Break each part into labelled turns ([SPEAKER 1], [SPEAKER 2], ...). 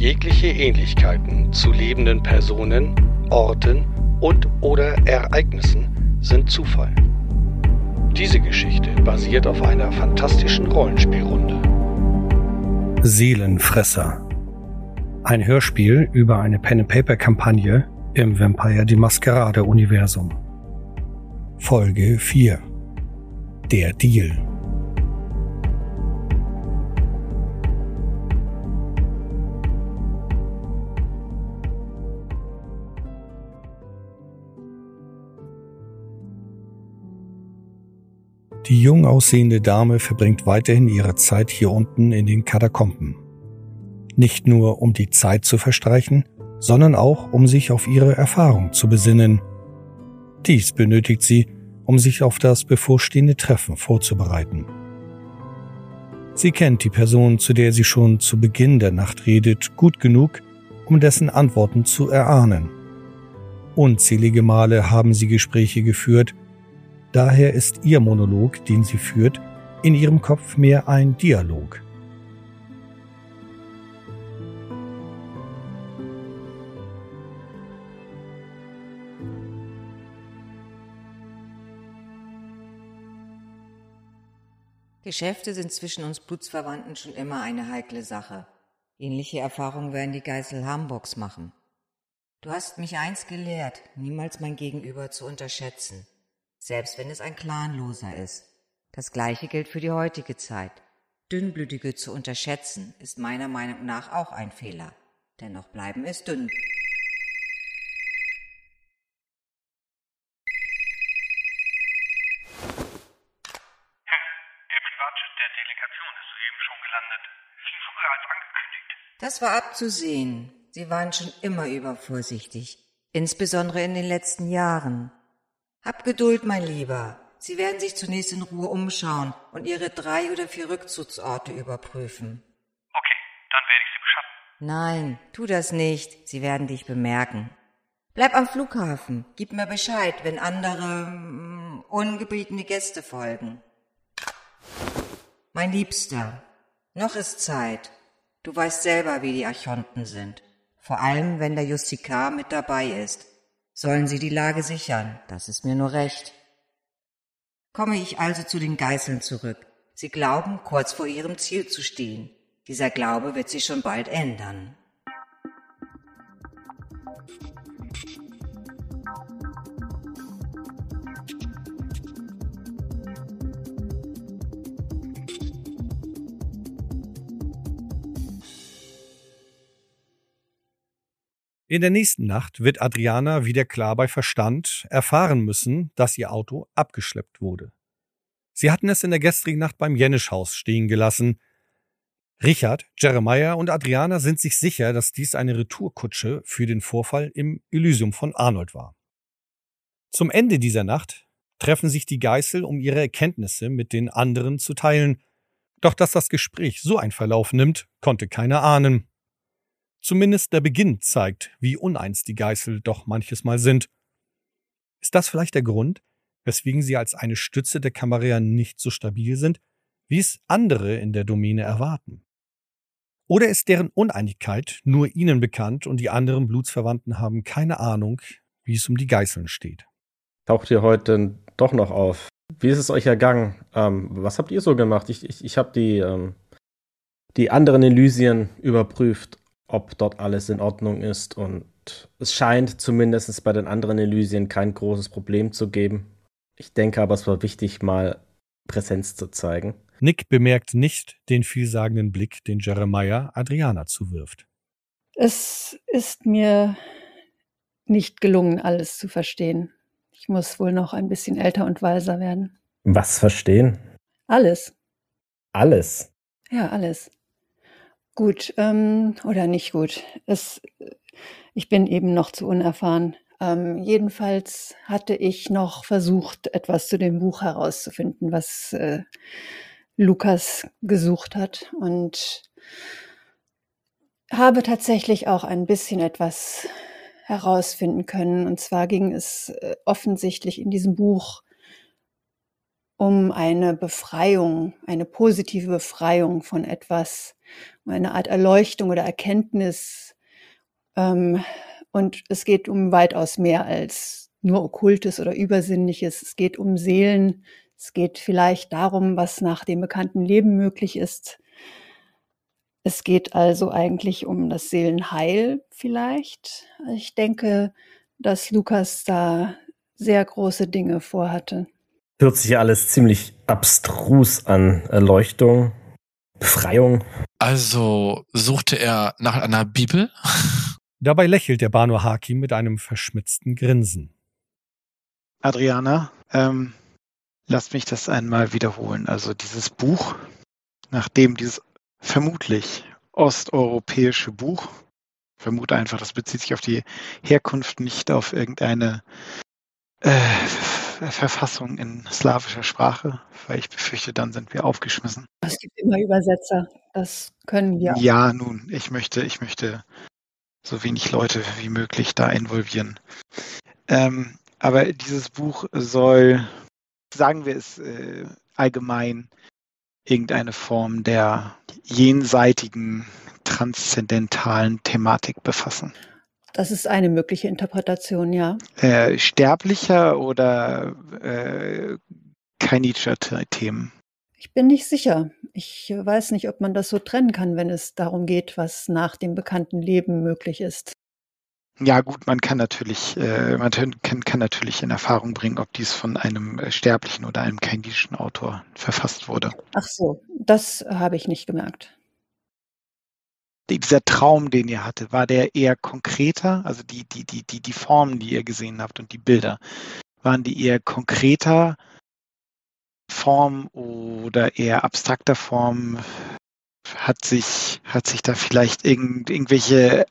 [SPEAKER 1] Jegliche Ähnlichkeiten zu lebenden Personen, Orten und oder Ereignissen sind Zufall. Diese Geschichte basiert auf einer fantastischen Rollenspielrunde.
[SPEAKER 2] Seelenfresser. Ein Hörspiel über eine Pen-and-Paper-Kampagne im Vampire die Maskerade-Universum. Folge 4 Der Deal Die jung aussehende Dame verbringt weiterhin ihre Zeit hier unten in den Katakomben. Nicht nur um die Zeit zu verstreichen, sondern auch um sich auf ihre Erfahrung zu besinnen. Dies benötigt sie, um sich auf das bevorstehende Treffen vorzubereiten. Sie kennt die Person, zu der sie schon zu Beginn der Nacht redet, gut genug, um dessen Antworten zu erahnen. Unzählige Male haben sie Gespräche geführt, Daher ist ihr Monolog, den sie führt, in ihrem Kopf mehr ein Dialog.
[SPEAKER 3] Geschäfte sind zwischen uns Blutsverwandten schon immer eine heikle Sache. Ähnliche Erfahrungen werden die Geißel Hamburgs machen. Du hast mich eins gelehrt, niemals mein Gegenüber zu unterschätzen selbst wenn es ein Clanloser ist. Das gleiche gilt für die heutige Zeit. Dünnblütige zu unterschätzen, ist meiner Meinung nach auch ein Fehler. Dennoch bleiben es dünn. Das war abzusehen. Sie waren schon immer übervorsichtig, insbesondere in den letzten Jahren. Hab Geduld, mein Lieber. Sie werden sich zunächst in Ruhe umschauen und Ihre drei oder vier Rückzugsorte überprüfen.
[SPEAKER 4] Okay, dann werde ich Sie beschatten.
[SPEAKER 3] Nein, tu das nicht. Sie werden dich bemerken. Bleib am Flughafen. Gib mir Bescheid, wenn andere mm, ungebetene Gäste folgen. Mein Liebster, noch ist Zeit. Du weißt selber, wie die Archonten sind. Vor allem, wenn der Justikar mit dabei ist sollen sie die Lage sichern, das ist mir nur recht. Komme ich also zu den Geißeln zurück. Sie glauben, kurz vor ihrem Ziel zu stehen. Dieser Glaube wird sich schon bald ändern.
[SPEAKER 2] In der nächsten Nacht wird Adriana wieder klar bei Verstand erfahren müssen, dass ihr Auto abgeschleppt wurde. Sie hatten es in der gestrigen Nacht beim Jenisch-Haus stehen gelassen. Richard, Jeremiah und Adriana sind sich sicher, dass dies eine Retourkutsche für den Vorfall im Elysium von Arnold war. Zum Ende dieser Nacht treffen sich die Geißel, um ihre Erkenntnisse mit den anderen zu teilen. Doch dass das Gespräch so einen Verlauf nimmt, konnte keiner ahnen. Zumindest der Beginn zeigt, wie uneins die Geißel doch manches Mal sind. Ist das vielleicht der Grund, weswegen sie als eine Stütze der Kamera nicht so stabil sind, wie es andere in der Domäne erwarten? Oder ist deren Uneinigkeit nur ihnen bekannt und die anderen Blutsverwandten haben keine Ahnung, wie es um die Geißeln steht?
[SPEAKER 5] Taucht ihr heute doch noch auf? Wie ist es euch ergangen? Ähm, was habt ihr so gemacht? Ich, ich, ich habe die, ähm, die anderen Elysien überprüft ob dort alles in Ordnung ist. Und es scheint zumindest bei den anderen Elysien kein großes Problem zu geben. Ich denke aber, es war wichtig, mal Präsenz zu zeigen.
[SPEAKER 2] Nick bemerkt nicht den vielsagenden Blick, den Jeremiah Adriana zuwirft.
[SPEAKER 6] Es ist mir nicht gelungen, alles zu verstehen. Ich muss wohl noch ein bisschen älter und weiser werden.
[SPEAKER 5] Was verstehen?
[SPEAKER 6] Alles.
[SPEAKER 5] Alles?
[SPEAKER 6] Ja, alles. Gut, ähm, oder nicht gut. Es, ich bin eben noch zu unerfahren. Ähm, jedenfalls hatte ich noch versucht, etwas zu dem Buch herauszufinden, was äh, Lukas gesucht hat und habe tatsächlich auch ein bisschen etwas herausfinden können. Und zwar ging es äh, offensichtlich in diesem Buch um eine Befreiung, eine positive Befreiung von etwas, um eine Art Erleuchtung oder Erkenntnis. Ähm, und es geht um weitaus mehr als nur Okkultes oder Übersinnliches. Es geht um Seelen. Es geht vielleicht darum, was nach dem bekannten Leben möglich ist. Es geht also eigentlich um das Seelenheil vielleicht. Ich denke, dass Lukas da sehr große Dinge vorhatte.
[SPEAKER 5] Hört sich ja alles ziemlich abstrus an. Erleuchtung, Befreiung.
[SPEAKER 7] Also suchte er nach einer Bibel?
[SPEAKER 2] Dabei lächelt der Banu Hakim mit einem verschmitzten Grinsen.
[SPEAKER 8] Adriana, ähm, lasst mich das einmal wiederholen. Also dieses Buch, nachdem dieses vermutlich osteuropäische Buch. Ich vermute einfach, das bezieht sich auf die Herkunft, nicht auf irgendeine äh, Verfassung in slawischer Sprache, weil ich befürchte, dann sind wir aufgeschmissen.
[SPEAKER 6] Es gibt immer Übersetzer, das können wir.
[SPEAKER 8] Ja, nun, ich möchte, ich möchte so wenig Leute wie möglich da involvieren. Ähm, aber dieses Buch soll, sagen wir es äh, allgemein, irgendeine Form der jenseitigen, transzendentalen Thematik befassen.
[SPEAKER 6] Das ist eine mögliche Interpretation, ja.
[SPEAKER 8] Äh, sterblicher oder äh, kainischer Themen?
[SPEAKER 6] Ich bin nicht sicher. Ich weiß nicht, ob man das so trennen kann, wenn es darum geht, was nach dem bekannten Leben möglich ist.
[SPEAKER 8] Ja gut, man kann natürlich, äh, man kann, kann natürlich in Erfahrung bringen, ob dies von einem äh, sterblichen oder einem kainischen Autor verfasst wurde.
[SPEAKER 6] Ach so, das habe ich nicht gemerkt.
[SPEAKER 8] Dieser Traum, den ihr hatte, war der eher konkreter? Also die, die, die, die, die Formen, die ihr gesehen habt und die Bilder, waren die eher konkreter Form oder eher abstrakter Form? Hat sich, hat sich da vielleicht irgend, irgendwelche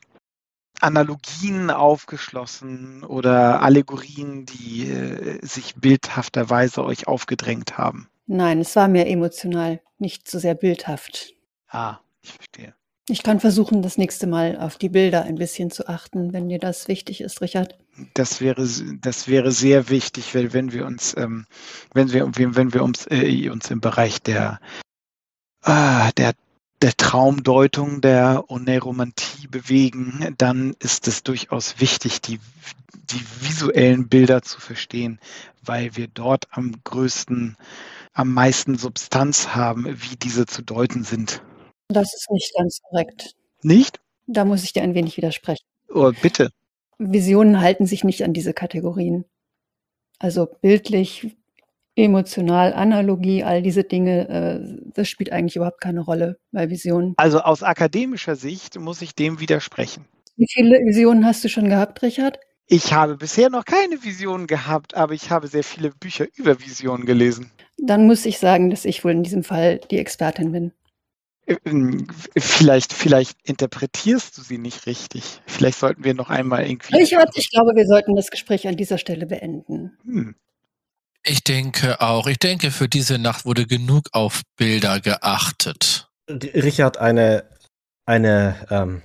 [SPEAKER 8] Analogien aufgeschlossen oder Allegorien, die äh, sich bildhafterweise euch aufgedrängt haben?
[SPEAKER 6] Nein, es war mehr emotional, nicht so sehr bildhaft.
[SPEAKER 8] Ah, ich verstehe.
[SPEAKER 6] Ich kann versuchen, das nächste Mal auf die Bilder ein bisschen zu achten, wenn dir das wichtig ist, Richard.
[SPEAKER 8] Das wäre, das wäre sehr wichtig, weil wenn wir uns, ähm, wenn wir, wenn wir uns, äh, uns im Bereich der, äh, der der Traumdeutung, der Oneiromantie bewegen, dann ist es durchaus wichtig, die, die visuellen Bilder zu verstehen, weil wir dort am größten, am meisten Substanz haben, wie diese zu deuten sind.
[SPEAKER 6] Das ist nicht ganz korrekt.
[SPEAKER 8] Nicht?
[SPEAKER 6] Da muss ich dir ein wenig widersprechen.
[SPEAKER 8] Oh, bitte.
[SPEAKER 6] Visionen halten sich nicht an diese Kategorien. Also bildlich emotional, Analogie, all diese Dinge, äh, das spielt eigentlich überhaupt keine Rolle bei Visionen.
[SPEAKER 8] Also aus akademischer Sicht muss ich dem widersprechen.
[SPEAKER 6] Wie viele Visionen hast du schon gehabt, Richard?
[SPEAKER 8] Ich habe bisher noch keine Visionen gehabt, aber ich habe sehr viele Bücher über Visionen gelesen.
[SPEAKER 6] Dann muss ich sagen, dass ich wohl in diesem Fall die Expertin bin.
[SPEAKER 8] Äh, ähm, vielleicht, vielleicht interpretierst du sie nicht richtig. Vielleicht sollten wir noch einmal irgendwie.
[SPEAKER 6] Richard, ich glaube, wir sollten das Gespräch an dieser Stelle beenden. Hm.
[SPEAKER 7] Ich denke auch. Ich denke, für diese Nacht wurde genug auf Bilder geachtet.
[SPEAKER 5] Richard, eine, eine ähm,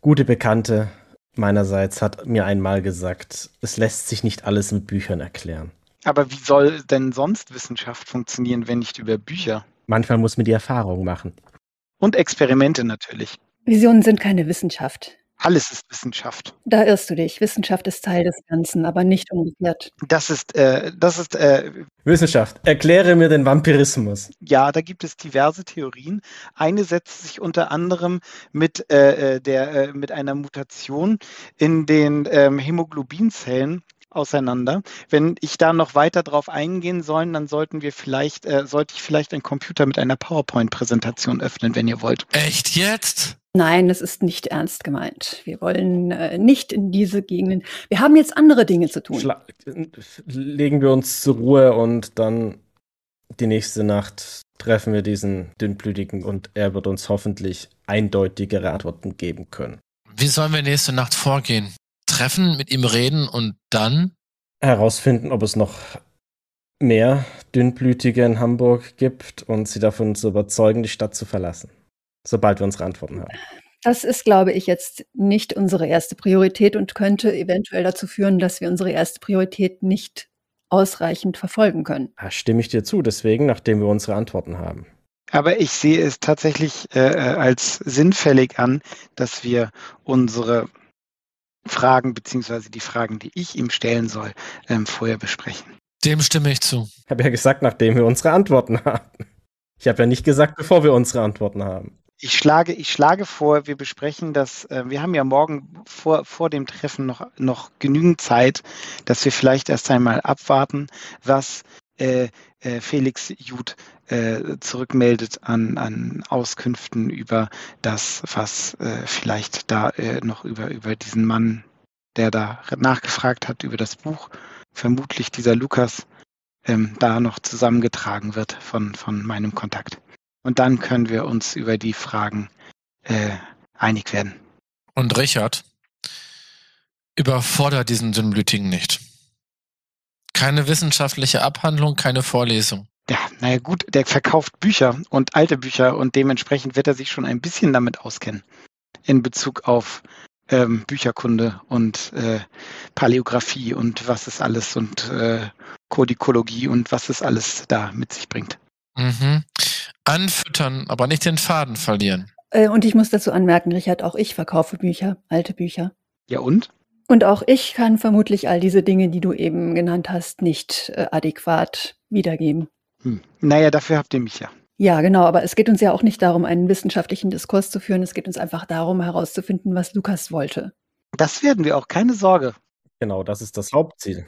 [SPEAKER 5] gute Bekannte meinerseits hat mir einmal gesagt, es lässt sich nicht alles mit Büchern erklären.
[SPEAKER 8] Aber wie soll denn sonst Wissenschaft funktionieren, wenn nicht über Bücher?
[SPEAKER 5] Manchmal muss man die Erfahrung machen.
[SPEAKER 8] Und Experimente natürlich.
[SPEAKER 6] Visionen sind keine Wissenschaft.
[SPEAKER 8] Alles ist Wissenschaft.
[SPEAKER 6] Da irrst du dich. Wissenschaft ist Teil des Ganzen, aber nicht umgekehrt.
[SPEAKER 8] Das ist, äh, das ist äh,
[SPEAKER 5] Wissenschaft. Erkläre mir den Vampirismus.
[SPEAKER 8] Ja, da gibt es diverse Theorien. Eine setzt sich unter anderem mit äh, äh der äh, mit einer Mutation in den ähm, Hämoglobinzellen auseinander. Wenn ich da noch weiter drauf eingehen soll, dann sollten wir vielleicht, äh, sollte ich vielleicht einen Computer mit einer PowerPoint-Präsentation öffnen, wenn ihr wollt.
[SPEAKER 7] Echt jetzt?
[SPEAKER 6] Nein, das ist nicht ernst gemeint. Wir wollen äh, nicht in diese Gegenden. Wir haben jetzt andere Dinge zu tun. Schla
[SPEAKER 5] legen wir uns zur Ruhe und dann die nächste Nacht treffen wir diesen dünnblütigen und er wird uns hoffentlich eindeutigere Antworten geben können.
[SPEAKER 7] Wie sollen wir nächste Nacht vorgehen? Treffen, mit ihm reden und dann?
[SPEAKER 5] Herausfinden, ob es noch mehr Dünnblütige in Hamburg gibt und sie davon zu überzeugen, die Stadt zu verlassen sobald wir unsere Antworten haben.
[SPEAKER 6] Das ist, glaube ich, jetzt nicht unsere erste Priorität und könnte eventuell dazu führen, dass wir unsere erste Priorität nicht ausreichend verfolgen können.
[SPEAKER 5] Da stimme ich dir zu, deswegen, nachdem wir unsere Antworten haben.
[SPEAKER 8] Aber ich sehe es tatsächlich äh, als sinnfällig an, dass wir unsere Fragen beziehungsweise die Fragen, die ich ihm stellen soll, ähm, vorher besprechen.
[SPEAKER 7] Dem stimme ich zu.
[SPEAKER 5] Ich habe ja gesagt, nachdem wir unsere Antworten haben. Ich habe ja nicht gesagt, bevor wir unsere Antworten haben.
[SPEAKER 8] Ich schlage, ich schlage vor, wir besprechen das. Äh, wir haben ja morgen vor, vor dem Treffen noch, noch genügend Zeit, dass wir vielleicht erst einmal abwarten, was äh, äh, Felix Jud äh, zurückmeldet an, an Auskünften über das, was äh, vielleicht da äh, noch über, über diesen Mann, der da nachgefragt hat, über das Buch, vermutlich dieser Lukas, ähm, da noch zusammengetragen wird von, von meinem Kontakt. Und dann können wir uns über die Fragen äh, einig werden.
[SPEAKER 7] Und Richard, überfordert diesen Dünnblütigen nicht. Keine wissenschaftliche Abhandlung, keine Vorlesung.
[SPEAKER 8] Ja, naja gut, der verkauft Bücher und alte Bücher und dementsprechend wird er sich schon ein bisschen damit auskennen in Bezug auf ähm, Bücherkunde und äh, Paläographie und was es alles und äh, Kodikologie und was es alles da mit sich bringt.
[SPEAKER 7] Mhm. Anfüttern, aber nicht den Faden verlieren.
[SPEAKER 6] Äh, und ich muss dazu anmerken, Richard, auch ich verkaufe Bücher, alte Bücher.
[SPEAKER 8] Ja und?
[SPEAKER 6] Und auch ich kann vermutlich all diese Dinge, die du eben genannt hast, nicht äh, adäquat wiedergeben.
[SPEAKER 8] Hm. Naja, dafür habt ihr mich ja.
[SPEAKER 6] Ja, genau, aber es geht uns ja auch nicht darum, einen wissenschaftlichen Diskurs zu führen. Es geht uns einfach darum, herauszufinden, was Lukas wollte.
[SPEAKER 8] Das werden wir auch, keine Sorge.
[SPEAKER 5] Genau, das ist das Hauptziel.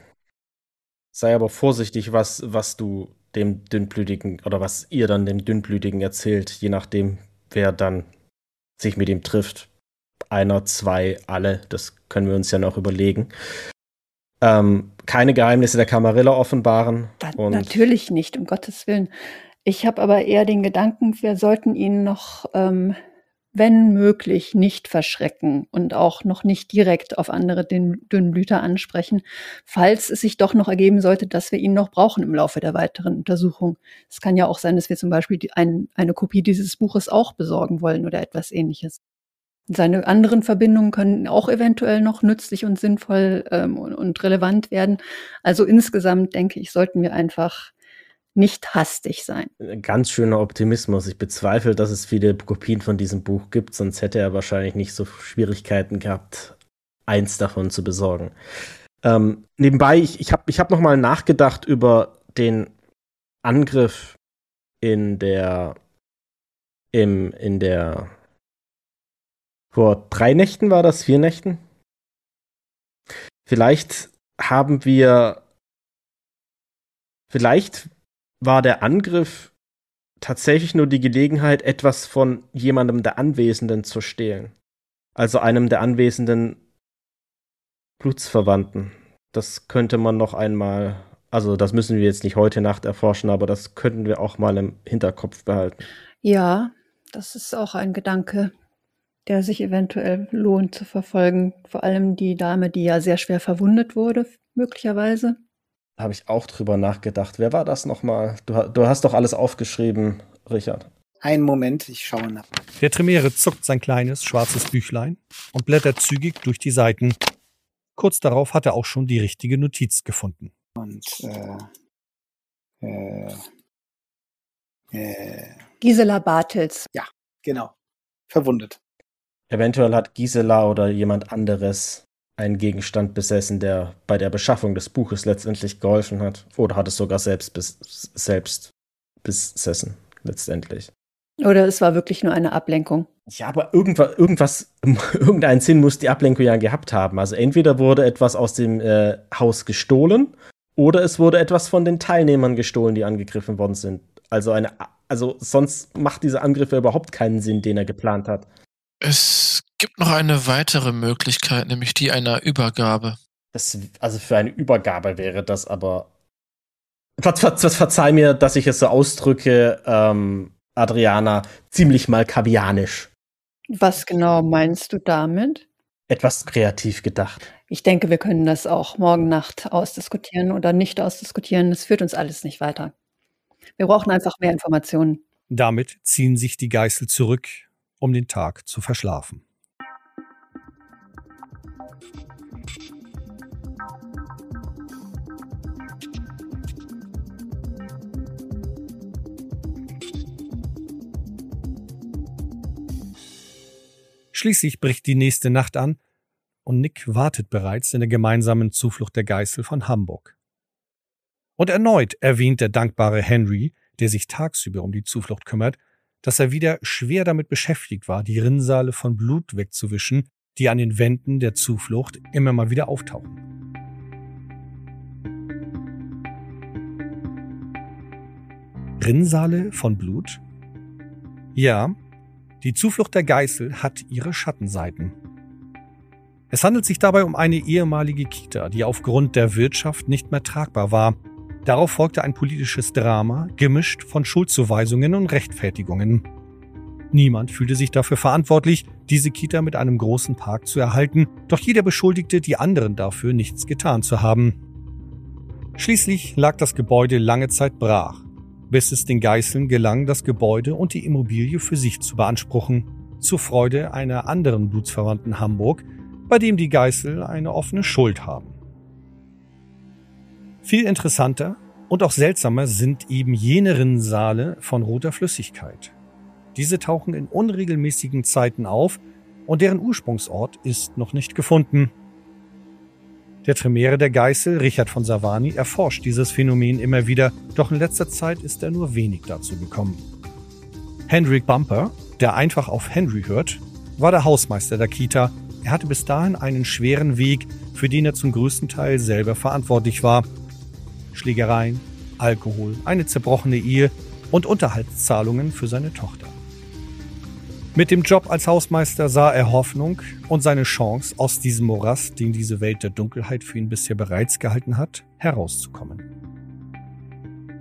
[SPEAKER 5] Sei aber vorsichtig, was, was du dem Dünnblütigen oder was ihr dann dem Dünnblütigen erzählt, je nachdem, wer dann sich mit ihm trifft. Einer, zwei, alle, das können wir uns ja noch überlegen. Ähm, keine Geheimnisse der Kamarilla offenbaren.
[SPEAKER 6] Natürlich nicht, um Gottes Willen. Ich habe aber eher den Gedanken, wir sollten ihn noch ähm, wenn möglich, nicht verschrecken und auch noch nicht direkt auf andere Dünnblüter ansprechen, falls es sich doch noch ergeben sollte, dass wir ihn noch brauchen im Laufe der weiteren Untersuchung. Es kann ja auch sein, dass wir zum Beispiel die, ein, eine Kopie dieses Buches auch besorgen wollen oder etwas ähnliches. Seine anderen Verbindungen können auch eventuell noch nützlich und sinnvoll ähm, und, und relevant werden. Also insgesamt denke ich, sollten wir einfach nicht hastig sein.
[SPEAKER 5] Ganz schöner Optimismus. Ich bezweifle, dass es viele Kopien von diesem Buch gibt, sonst hätte er wahrscheinlich nicht so Schwierigkeiten gehabt, eins davon zu besorgen. Ähm, nebenbei, ich, ich habe ich hab nochmal nachgedacht über den Angriff in der im, in der vor drei Nächten war das, vier Nächten? Vielleicht haben wir vielleicht war der Angriff tatsächlich nur die Gelegenheit, etwas von jemandem der Anwesenden zu stehlen. Also einem der anwesenden Blutsverwandten. Das könnte man noch einmal, also das müssen wir jetzt nicht heute Nacht erforschen, aber das könnten wir auch mal im Hinterkopf behalten.
[SPEAKER 6] Ja, das ist auch ein Gedanke, der sich eventuell lohnt zu verfolgen. Vor allem die Dame, die ja sehr schwer verwundet wurde, möglicherweise
[SPEAKER 5] habe ich auch drüber nachgedacht. Wer war das nochmal? Du, du hast doch alles aufgeschrieben, Richard.
[SPEAKER 8] Einen Moment, ich schaue nach.
[SPEAKER 2] Der Tremere zuckt sein kleines, schwarzes Büchlein und blättert zügig durch die Seiten. Kurz darauf hat er auch schon die richtige Notiz gefunden.
[SPEAKER 8] Und, äh, äh,
[SPEAKER 6] äh. Gisela Bartels.
[SPEAKER 8] Ja, genau. Verwundet.
[SPEAKER 5] Eventuell hat Gisela oder jemand anderes einen Gegenstand besessen, der bei der Beschaffung des Buches letztendlich geholfen hat. Oder hat es sogar selbst, bes selbst besessen, letztendlich.
[SPEAKER 6] Oder es war wirklich nur eine Ablenkung.
[SPEAKER 5] Ja, aber irgendwas, irgendwas irgendeinen Sinn muss die Ablenkung ja gehabt haben. Also entweder wurde etwas aus dem äh, Haus gestohlen oder es wurde etwas von den Teilnehmern gestohlen, die angegriffen worden sind. Also eine, also sonst macht dieser Angriff überhaupt keinen Sinn, den er geplant hat.
[SPEAKER 7] Es gibt noch eine weitere Möglichkeit, nämlich die einer Übergabe.
[SPEAKER 5] Das, also für eine Übergabe wäre das aber. Ver, ver, verzeih mir, dass ich es so ausdrücke, ähm, Adriana, ziemlich mal kavianisch.
[SPEAKER 6] Was genau meinst du damit?
[SPEAKER 5] Etwas kreativ gedacht.
[SPEAKER 6] Ich denke, wir können das auch morgen Nacht ausdiskutieren oder nicht ausdiskutieren. Das führt uns alles nicht weiter. Wir brauchen einfach mehr Informationen.
[SPEAKER 2] Damit ziehen sich die Geißel zurück um den Tag zu verschlafen. Schließlich bricht die nächste Nacht an und Nick wartet bereits in der gemeinsamen Zuflucht der Geißel von Hamburg. Und erneut erwähnt der dankbare Henry, der sich tagsüber um die Zuflucht kümmert, dass er wieder schwer damit beschäftigt war, die Rinnsale von Blut wegzuwischen, die an den Wänden der Zuflucht immer mal wieder auftauchen. Rinnsale von Blut? Ja, die Zuflucht der Geißel hat ihre Schattenseiten. Es handelt sich dabei um eine ehemalige Kita, die aufgrund der Wirtschaft nicht mehr tragbar war. Darauf folgte ein politisches Drama, gemischt von Schuldzuweisungen und Rechtfertigungen. Niemand fühlte sich dafür verantwortlich, diese Kita mit einem großen Park zu erhalten, doch jeder beschuldigte die anderen dafür, nichts getan zu haben. Schließlich lag das Gebäude lange Zeit brach, bis es den Geißeln gelang, das Gebäude und die Immobilie für sich zu beanspruchen, zur Freude einer anderen Blutsverwandten Hamburg, bei dem die Geißel eine offene Schuld haben. Viel interessanter und auch seltsamer sind eben jene Rinnsale von roter Flüssigkeit. Diese tauchen in unregelmäßigen Zeiten auf und deren Ursprungsort ist noch nicht gefunden. Der Tremere der Geißel, Richard von Savani, erforscht dieses Phänomen immer wieder, doch in letzter Zeit ist er nur wenig dazu gekommen. Hendrik Bumper, der einfach auf Henry hört, war der Hausmeister der Kita. Er hatte bis dahin einen schweren Weg, für den er zum größten Teil selber verantwortlich war. Schlägereien, Alkohol, eine zerbrochene Ehe und Unterhaltszahlungen für seine Tochter. Mit dem Job als Hausmeister sah er Hoffnung und seine Chance, aus diesem Morast, den diese Welt der Dunkelheit für ihn bisher bereits gehalten hat, herauszukommen.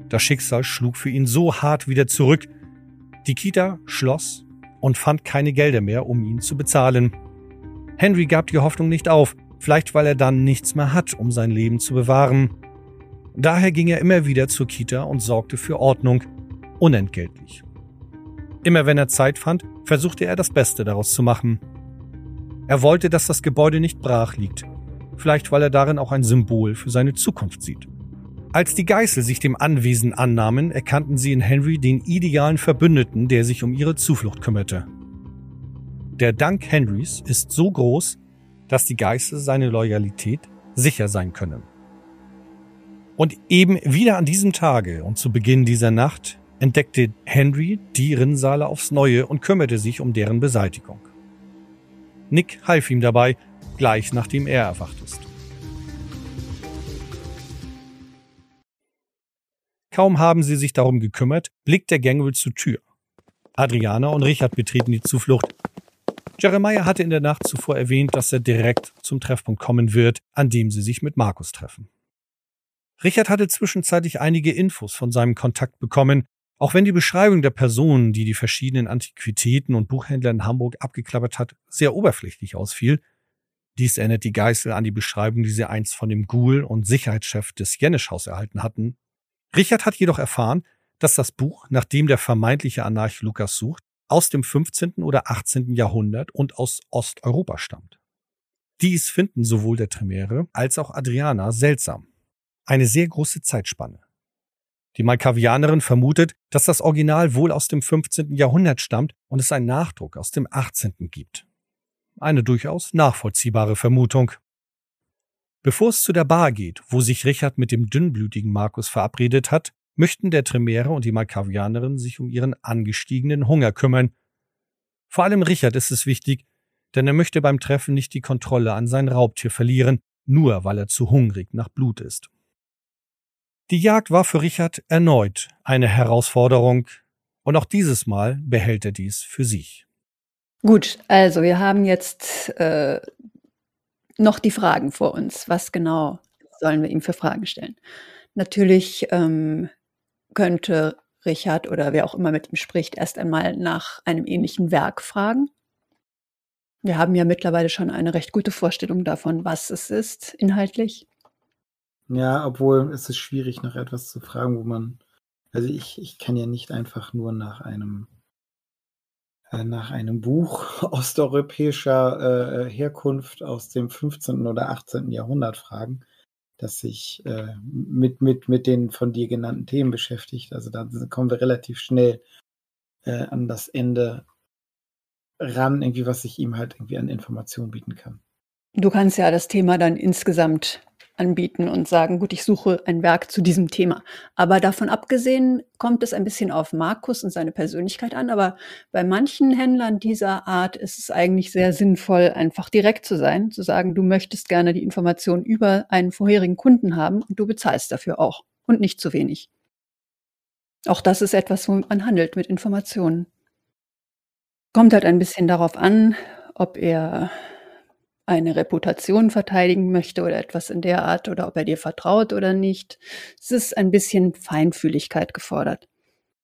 [SPEAKER 2] Das Schicksal schlug für ihn so hart wieder zurück. Die Kita schloss und fand keine Gelder mehr, um ihn zu bezahlen. Henry gab die Hoffnung nicht auf, vielleicht weil er dann nichts mehr hat, um sein Leben zu bewahren. Daher ging er immer wieder zur Kita und sorgte für Ordnung, unentgeltlich. Immer wenn er Zeit fand, versuchte er das Beste daraus zu machen. Er wollte, dass das Gebäude nicht brach liegt, vielleicht weil er darin auch ein Symbol für seine Zukunft sieht. Als die Geißel sich dem Anwesen annahmen, erkannten sie in Henry den idealen Verbündeten, der sich um ihre Zuflucht kümmerte. Der Dank Henrys ist so groß, dass die Geißel seine Loyalität sicher sein können. Und eben wieder an diesem Tage und zu Beginn dieser Nacht entdeckte Henry die Rinnsale aufs Neue und kümmerte sich um deren Beseitigung. Nick half ihm dabei, gleich nachdem er erwacht ist. Kaum haben sie sich darum gekümmert, blickt der Gangwell zur Tür. Adriana und Richard betreten die Zuflucht. Jeremiah hatte in der Nacht zuvor erwähnt, dass er direkt zum Treffpunkt kommen wird, an dem sie sich mit Markus treffen. Richard hatte zwischenzeitlich einige Infos von seinem Kontakt bekommen, auch wenn die Beschreibung der Person, die die verschiedenen Antiquitäten und Buchhändler in Hamburg abgeklappert hat, sehr oberflächlich ausfiel, dies erinnert die Geißel an die Beschreibung, die sie einst von dem Ghoul und Sicherheitschef des Jenischhaus erhalten hatten. Richard hat jedoch erfahren, dass das Buch, nach dem der vermeintliche Anarch Lukas sucht, aus dem 15. oder 18. Jahrhundert und aus Osteuropa stammt. Dies finden sowohl der Tremere als auch Adriana seltsam. Eine sehr große Zeitspanne. Die Malkavianerin vermutet, dass das Original wohl aus dem 15. Jahrhundert stammt und es einen Nachdruck aus dem 18. gibt. Eine durchaus nachvollziehbare Vermutung. Bevor es zu der Bar geht, wo sich Richard mit dem dünnblütigen Markus verabredet hat, möchten der Tremere und die Malkavianerin sich um ihren angestiegenen Hunger kümmern. Vor allem Richard ist es wichtig, denn er möchte beim Treffen nicht die Kontrolle an sein Raubtier verlieren, nur weil er zu hungrig nach Blut ist. Die Jagd war für Richard erneut eine Herausforderung und auch dieses Mal behält er dies für sich.
[SPEAKER 6] Gut, also wir haben jetzt äh, noch die Fragen vor uns. Was genau sollen wir ihm für Fragen stellen? Natürlich ähm, könnte Richard oder wer auch immer mit ihm spricht, erst einmal nach einem ähnlichen Werk fragen. Wir haben ja mittlerweile schon eine recht gute Vorstellung davon, was es ist, inhaltlich.
[SPEAKER 8] Ja, obwohl es ist schwierig, nach etwas zu fragen, wo man. Also ich, ich kann ja nicht einfach nur nach einem äh, nach einem Buch osteuropäischer äh, Herkunft aus dem 15. oder 18. Jahrhundert fragen, das sich äh, mit, mit, mit den von dir genannten Themen beschäftigt. Also da kommen wir relativ schnell äh, an das Ende ran, irgendwie, was ich ihm halt irgendwie an Informationen bieten kann.
[SPEAKER 6] Du kannst ja das Thema dann insgesamt anbieten und sagen, gut, ich suche ein Werk zu diesem Thema. Aber davon abgesehen kommt es ein bisschen auf Markus und seine Persönlichkeit an. Aber bei manchen Händlern dieser Art ist es eigentlich sehr sinnvoll, einfach direkt zu sein, zu sagen, du möchtest gerne die Information über einen vorherigen Kunden haben und du bezahlst dafür auch und nicht zu wenig. Auch das ist etwas, womit man handelt mit Informationen. Kommt halt ein bisschen darauf an, ob er eine Reputation verteidigen möchte oder etwas in der Art oder ob er dir vertraut oder nicht. Es ist ein bisschen Feinfühligkeit gefordert.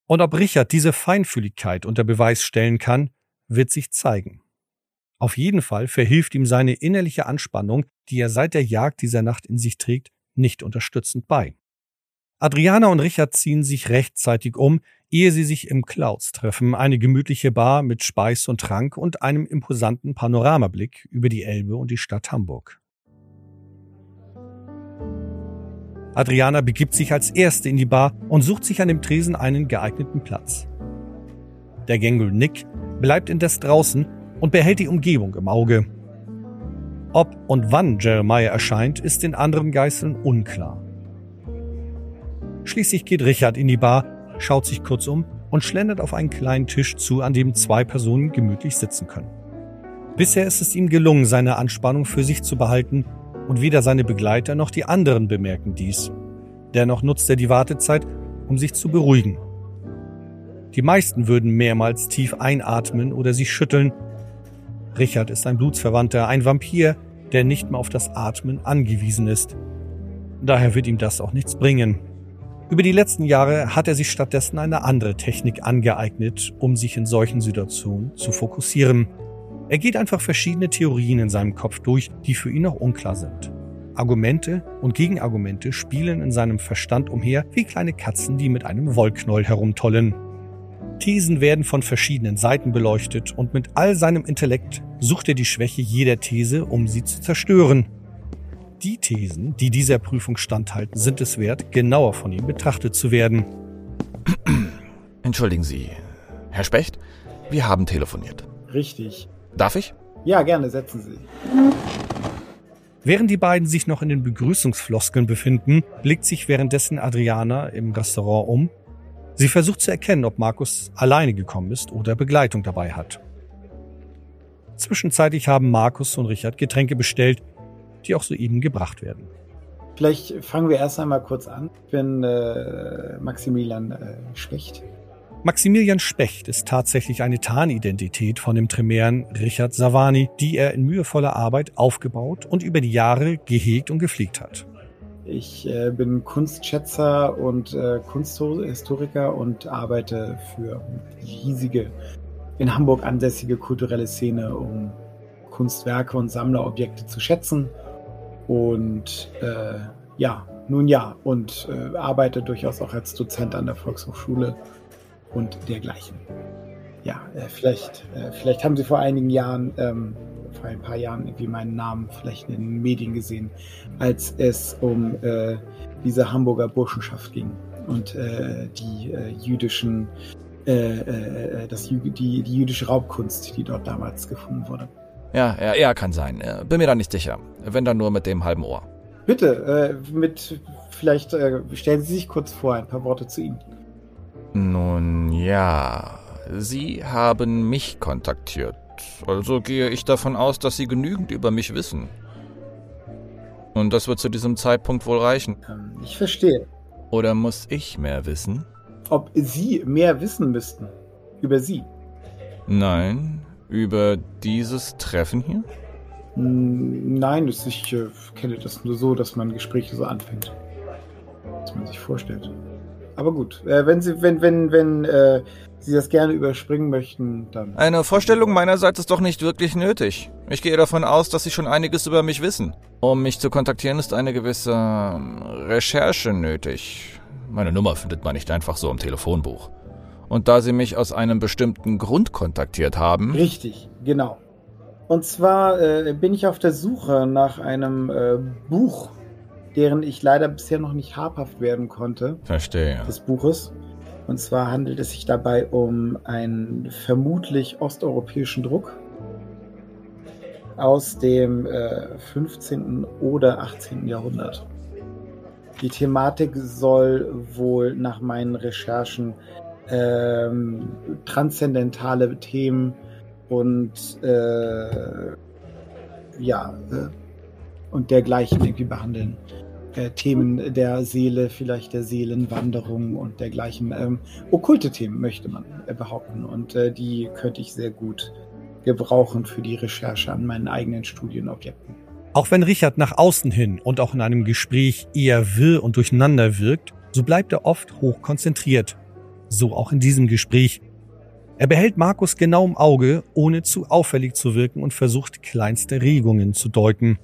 [SPEAKER 2] Und ob Richard diese Feinfühligkeit unter Beweis stellen kann, wird sich zeigen. Auf jeden Fall verhilft ihm seine innerliche Anspannung, die er seit der Jagd dieser Nacht in sich trägt, nicht unterstützend bei. Adriana und Richard ziehen sich rechtzeitig um, ehe sie sich im Clouds treffen, eine gemütliche Bar mit Speis und Trank und einem imposanten Panoramablick über die Elbe und die Stadt Hamburg. Adriana begibt sich als Erste in die Bar und sucht sich an dem Tresen einen geeigneten Platz. Der Gängel Nick bleibt indes draußen und behält die Umgebung im Auge. Ob und wann Jeremiah erscheint, ist den anderen Geißeln unklar. Schließlich geht Richard in die Bar, schaut sich kurz um und schlendert auf einen kleinen Tisch zu, an dem zwei Personen gemütlich sitzen können. Bisher ist es ihm gelungen, seine Anspannung für sich zu behalten und weder seine Begleiter noch die anderen bemerken dies. Dennoch nutzt er die Wartezeit, um sich zu beruhigen. Die meisten würden mehrmals tief einatmen oder sich schütteln. Richard ist ein Blutsverwandter, ein Vampir, der nicht mehr auf das Atmen angewiesen ist. Daher wird ihm das auch nichts bringen. Über die letzten Jahre hat er sich stattdessen eine andere Technik angeeignet, um sich in solchen Situationen zu fokussieren. Er geht einfach verschiedene Theorien in seinem Kopf durch, die für ihn noch unklar sind. Argumente und Gegenargumente spielen in seinem Verstand umher wie kleine Katzen, die mit einem Wollknäuel herumtollen. Thesen werden von verschiedenen Seiten beleuchtet und mit all seinem Intellekt sucht er die Schwäche jeder These, um sie zu zerstören. Die Thesen, die dieser Prüfung standhalten, sind es wert, genauer von ihm betrachtet zu werden.
[SPEAKER 9] Entschuldigen Sie, Herr Specht, wir haben telefoniert.
[SPEAKER 8] Richtig.
[SPEAKER 9] Darf ich?
[SPEAKER 8] Ja, gerne, setzen Sie.
[SPEAKER 2] Während die beiden sich noch in den Begrüßungsfloskeln befinden, blickt sich währenddessen Adriana im Restaurant um. Sie versucht zu erkennen, ob Markus alleine gekommen ist oder Begleitung dabei hat. Zwischenzeitlich haben Markus und Richard Getränke bestellt, die auch soeben gebracht werden.
[SPEAKER 8] Vielleicht fangen wir erst einmal kurz an. Ich bin äh, Maximilian äh, Specht.
[SPEAKER 2] Maximilian Specht ist tatsächlich eine Tarnidentität von dem Tremären Richard Savani, die er in mühevoller Arbeit aufgebaut und über die Jahre gehegt und gepflegt hat.
[SPEAKER 8] Ich äh, bin Kunstschätzer und äh, Kunsthistoriker und arbeite für die riesige in Hamburg ansässige kulturelle Szene, um Kunstwerke und Sammlerobjekte zu schätzen und äh, ja, nun ja, und äh, arbeite durchaus auch als Dozent an der Volkshochschule und dergleichen. Ja, äh, vielleicht, äh, vielleicht haben Sie vor einigen Jahren, ähm, vor ein paar Jahren irgendwie meinen Namen vielleicht in den Medien gesehen, als es um äh, diese Hamburger Burschenschaft ging und äh, die äh, jüdischen, äh, äh, das, die, die jüdische Raubkunst, die dort damals gefunden wurde.
[SPEAKER 9] Ja, ja, er kann sein. Bin mir da nicht sicher. Wenn dann nur mit dem halben Ohr.
[SPEAKER 8] Bitte, äh, mit vielleicht äh, stellen Sie sich kurz vor, ein paar Worte zu ihm.
[SPEAKER 9] Nun ja, Sie haben mich kontaktiert. Also gehe ich davon aus, dass Sie genügend über mich wissen. Und das wird zu diesem Zeitpunkt wohl reichen.
[SPEAKER 8] Ähm, ich verstehe.
[SPEAKER 9] Oder muss ich mehr wissen?
[SPEAKER 8] Ob Sie mehr wissen müssten über Sie?
[SPEAKER 9] Nein, über dieses Treffen hier?
[SPEAKER 8] Nein, ich äh, kenne das nur so, dass man Gespräche so anfängt. Was man sich vorstellt. Aber gut, äh, wenn Sie, wenn, wenn, wenn äh, Sie das gerne überspringen möchten, dann.
[SPEAKER 9] Eine Vorstellung meinerseits ist doch nicht wirklich nötig. Ich gehe davon aus, dass Sie schon einiges über mich wissen. Um mich zu kontaktieren, ist eine gewisse ähm, Recherche nötig. Meine Nummer findet man nicht einfach so im Telefonbuch. Und da Sie mich aus einem bestimmten Grund kontaktiert haben.
[SPEAKER 8] Richtig, genau. Und zwar äh, bin ich auf der Suche nach einem äh, Buch, deren ich leider bisher noch nicht habhaft werden konnte.
[SPEAKER 9] Verstehe.
[SPEAKER 8] Des Buches. Und zwar handelt es sich dabei um einen vermutlich osteuropäischen Druck aus dem äh, 15. oder 18. Jahrhundert. Die Thematik soll wohl nach meinen Recherchen ähm, transzendentale Themen und äh, ja äh, und dergleichen irgendwie behandeln. Äh, Themen der Seele, vielleicht der Seelenwanderung und dergleichen. Ähm, okkulte Themen möchte man behaupten und äh, die könnte ich sehr gut gebrauchen für die Recherche an meinen eigenen Studienobjekten.
[SPEAKER 2] Auch wenn Richard nach außen hin und auch in einem Gespräch eher wirr und durcheinander wirkt, so bleibt er oft hoch konzentriert. So auch in diesem Gespräch. Er behält Markus genau im Auge, ohne zu auffällig zu wirken und versucht kleinste Regungen zu deuten.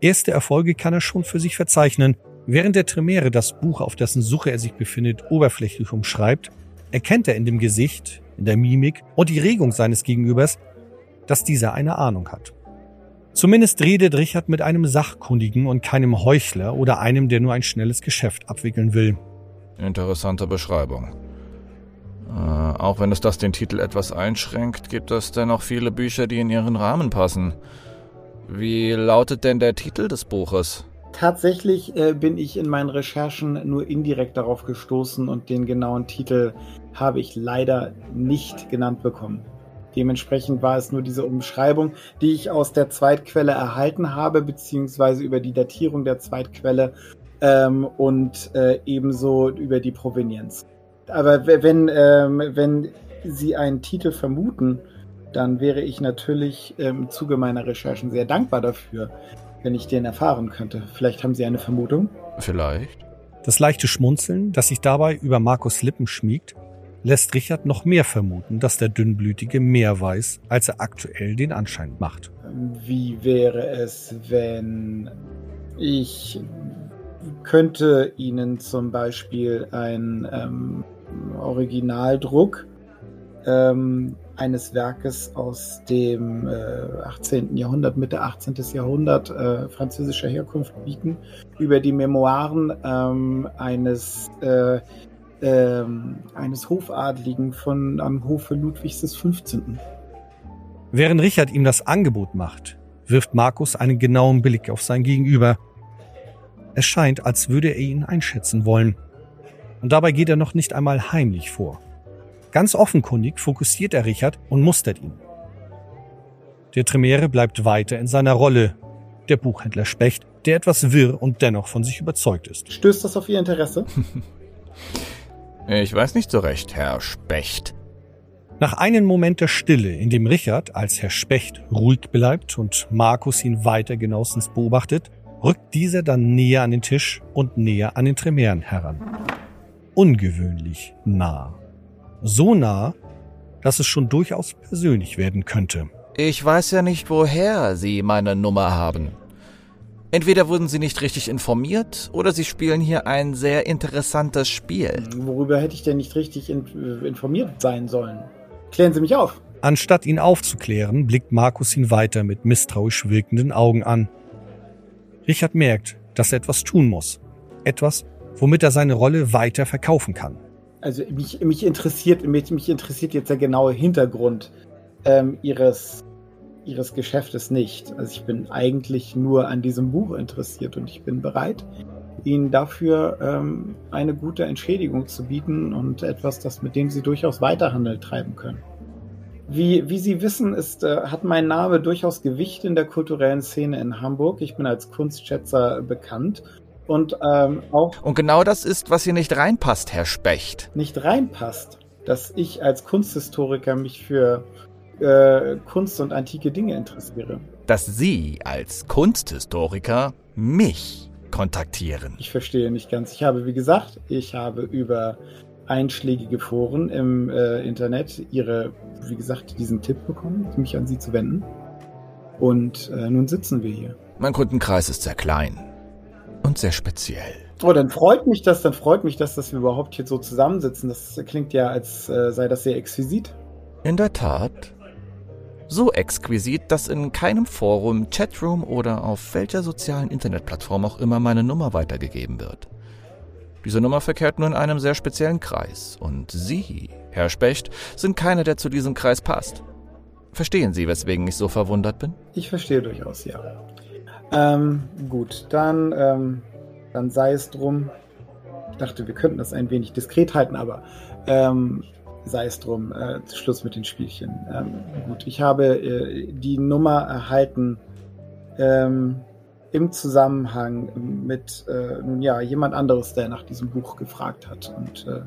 [SPEAKER 2] Erste Erfolge kann er schon für sich verzeichnen. Während der Tremere das Buch, auf dessen Suche er sich befindet, oberflächlich umschreibt, erkennt er in dem Gesicht, in der Mimik und die Regung seines Gegenübers, dass dieser eine Ahnung hat. Zumindest redet Richard mit einem Sachkundigen und keinem Heuchler oder einem, der nur ein schnelles Geschäft abwickeln will.
[SPEAKER 9] Interessante Beschreibung. Äh, auch wenn es das den Titel etwas einschränkt, gibt es dennoch viele Bücher, die in ihren Rahmen passen. Wie lautet denn der Titel des Buches?
[SPEAKER 8] Tatsächlich äh, bin ich in meinen Recherchen nur indirekt darauf gestoßen und den genauen Titel habe ich leider nicht genannt bekommen. Dementsprechend war es nur diese Umschreibung, die ich aus der Zweitquelle erhalten habe, beziehungsweise über die Datierung der Zweitquelle ähm, und äh, ebenso über die Provenienz. Aber wenn, ähm, wenn Sie einen Titel vermuten, dann wäre ich natürlich im Zuge meiner Recherchen sehr dankbar dafür, wenn ich den erfahren könnte. Vielleicht haben Sie eine Vermutung?
[SPEAKER 9] Vielleicht.
[SPEAKER 2] Das leichte Schmunzeln, das sich dabei über Markus Lippen schmiegt, lässt Richard noch mehr vermuten, dass der Dünnblütige mehr weiß, als er aktuell den Anschein macht.
[SPEAKER 8] Wie wäre es, wenn ich könnte Ihnen zum Beispiel ein ähm, Originaldruck ähm, eines Werkes aus dem äh, 18. Jahrhundert, Mitte 18. Jahrhundert äh, französischer Herkunft bieten, über die Memoiren ähm, eines äh, ähm, eines Hofadligen von am Hofe Ludwigs des 15.
[SPEAKER 2] Während Richard ihm das Angebot macht, wirft Markus einen genauen Blick auf sein Gegenüber. Es scheint, als würde er ihn einschätzen wollen. Und dabei geht er noch nicht einmal heimlich vor. Ganz offenkundig fokussiert er Richard und mustert ihn. Der Tremere bleibt weiter in seiner Rolle. Der Buchhändler Specht, der etwas wirr und dennoch von sich überzeugt ist.
[SPEAKER 8] Stößt das auf Ihr Interesse?
[SPEAKER 9] Ich weiß nicht so recht, Herr Specht.
[SPEAKER 2] Nach einem Moment der Stille, in dem Richard als Herr Specht ruhig bleibt und Markus ihn weiter genauestens beobachtet, rückt dieser dann näher an den Tisch und näher an den Tremeren heran. Ungewöhnlich nah. So nah, dass es schon durchaus persönlich werden könnte.
[SPEAKER 9] Ich weiß ja nicht, woher Sie meine Nummer haben. Entweder wurden sie nicht richtig informiert oder sie spielen hier ein sehr interessantes Spiel.
[SPEAKER 8] Worüber hätte ich denn nicht richtig in informiert sein sollen? Klären Sie mich auf.
[SPEAKER 2] Anstatt ihn aufzuklären, blickt Markus ihn weiter mit misstrauisch wirkenden Augen an. Richard merkt, dass er etwas tun muss. Etwas, womit er seine Rolle weiter verkaufen kann.
[SPEAKER 8] Also mich, mich interessiert mich, mich interessiert jetzt der genaue Hintergrund ähm, ihres ihres Geschäftes nicht. Also ich bin eigentlich nur an diesem Buch interessiert und ich bin bereit, Ihnen dafür ähm, eine gute Entschädigung zu bieten und etwas, das mit dem Sie durchaus Weiterhandel treiben können. Wie, wie Sie wissen, ist, äh, hat mein Name durchaus Gewicht in der kulturellen Szene in Hamburg. Ich bin als Kunstschätzer bekannt und ähm, auch.
[SPEAKER 9] Und genau das ist, was hier nicht reinpasst, Herr Specht.
[SPEAKER 8] Nicht reinpasst, dass ich als Kunsthistoriker mich für äh, Kunst und antike Dinge interessiere.
[SPEAKER 9] Dass Sie als Kunsthistoriker mich kontaktieren.
[SPEAKER 8] Ich verstehe nicht ganz. Ich habe, wie gesagt, ich habe über einschlägige Foren im äh, Internet ihre, wie gesagt, diesen Tipp bekommen, mich an sie zu wenden. Und äh, nun sitzen wir hier.
[SPEAKER 9] Mein Kundenkreis ist sehr klein und sehr speziell.
[SPEAKER 8] Oh, dann freut mich das, dann freut mich das, dass wir überhaupt hier so zusammensitzen. Das klingt ja, als äh, sei das sehr exquisit.
[SPEAKER 9] In der Tat. So exquisit, dass in keinem Forum, Chatroom oder auf welcher sozialen Internetplattform auch immer meine Nummer weitergegeben wird. Diese Nummer verkehrt nur in einem sehr speziellen Kreis. Und Sie, Herr Specht, sind keiner, der zu diesem Kreis passt. Verstehen Sie, weswegen ich so verwundert bin?
[SPEAKER 8] Ich verstehe durchaus, ja. Ähm, gut, dann, ähm, dann sei es drum. Ich dachte, wir könnten das ein wenig diskret halten, aber ähm, sei es drum. Äh, Schluss mit den Spielchen. Ähm, gut, ich habe äh, die Nummer erhalten ähm, im Zusammenhang mit, äh, nun ja, jemand anderes, der nach diesem Buch gefragt hat. Und äh,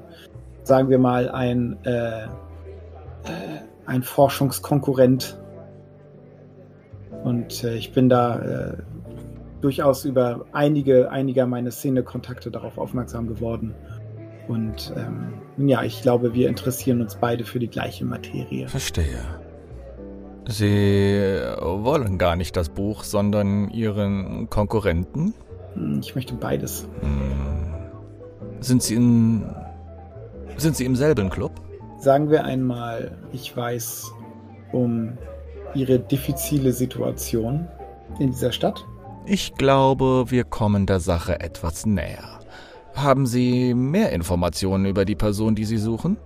[SPEAKER 8] sagen wir mal ein, äh, äh, ein Forschungskonkurrent. Und äh, ich bin da äh, durchaus über einige, einiger meiner Szene-Kontakte darauf aufmerksam geworden. Und ähm, ja, ich glaube, wir interessieren uns beide für die gleiche Materie.
[SPEAKER 9] Verstehe. Sie wollen gar nicht das Buch, sondern Ihren Konkurrenten?
[SPEAKER 8] Hm, ich möchte beides.
[SPEAKER 9] Hm. Sind Sie in. Sind Sie im selben Club?
[SPEAKER 8] Sagen wir einmal, ich weiß um Ihre diffizile Situation in dieser Stadt.
[SPEAKER 9] Ich glaube, wir kommen der Sache etwas näher. Haben Sie mehr Informationen über die Person, die Sie suchen?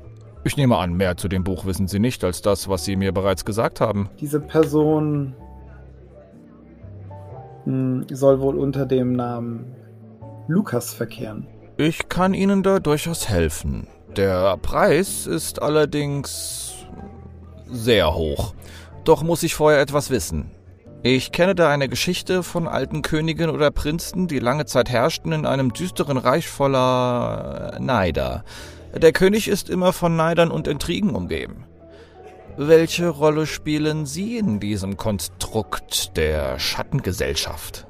[SPEAKER 9] Ich nehme an, mehr zu dem Buch wissen Sie nicht als das, was Sie mir bereits gesagt haben.
[SPEAKER 8] Diese Person hm, soll wohl unter dem Namen Lukas verkehren.
[SPEAKER 9] Ich kann Ihnen da durchaus helfen. Der Preis ist allerdings sehr hoch. Doch muss ich vorher etwas wissen. Ich kenne da eine Geschichte von alten Königen oder Prinzen, die lange Zeit herrschten in einem düsteren Reich voller Neider. Der König ist immer von Neidern und Intrigen umgeben. Welche Rolle spielen Sie in diesem Konstrukt der Schattengesellschaft?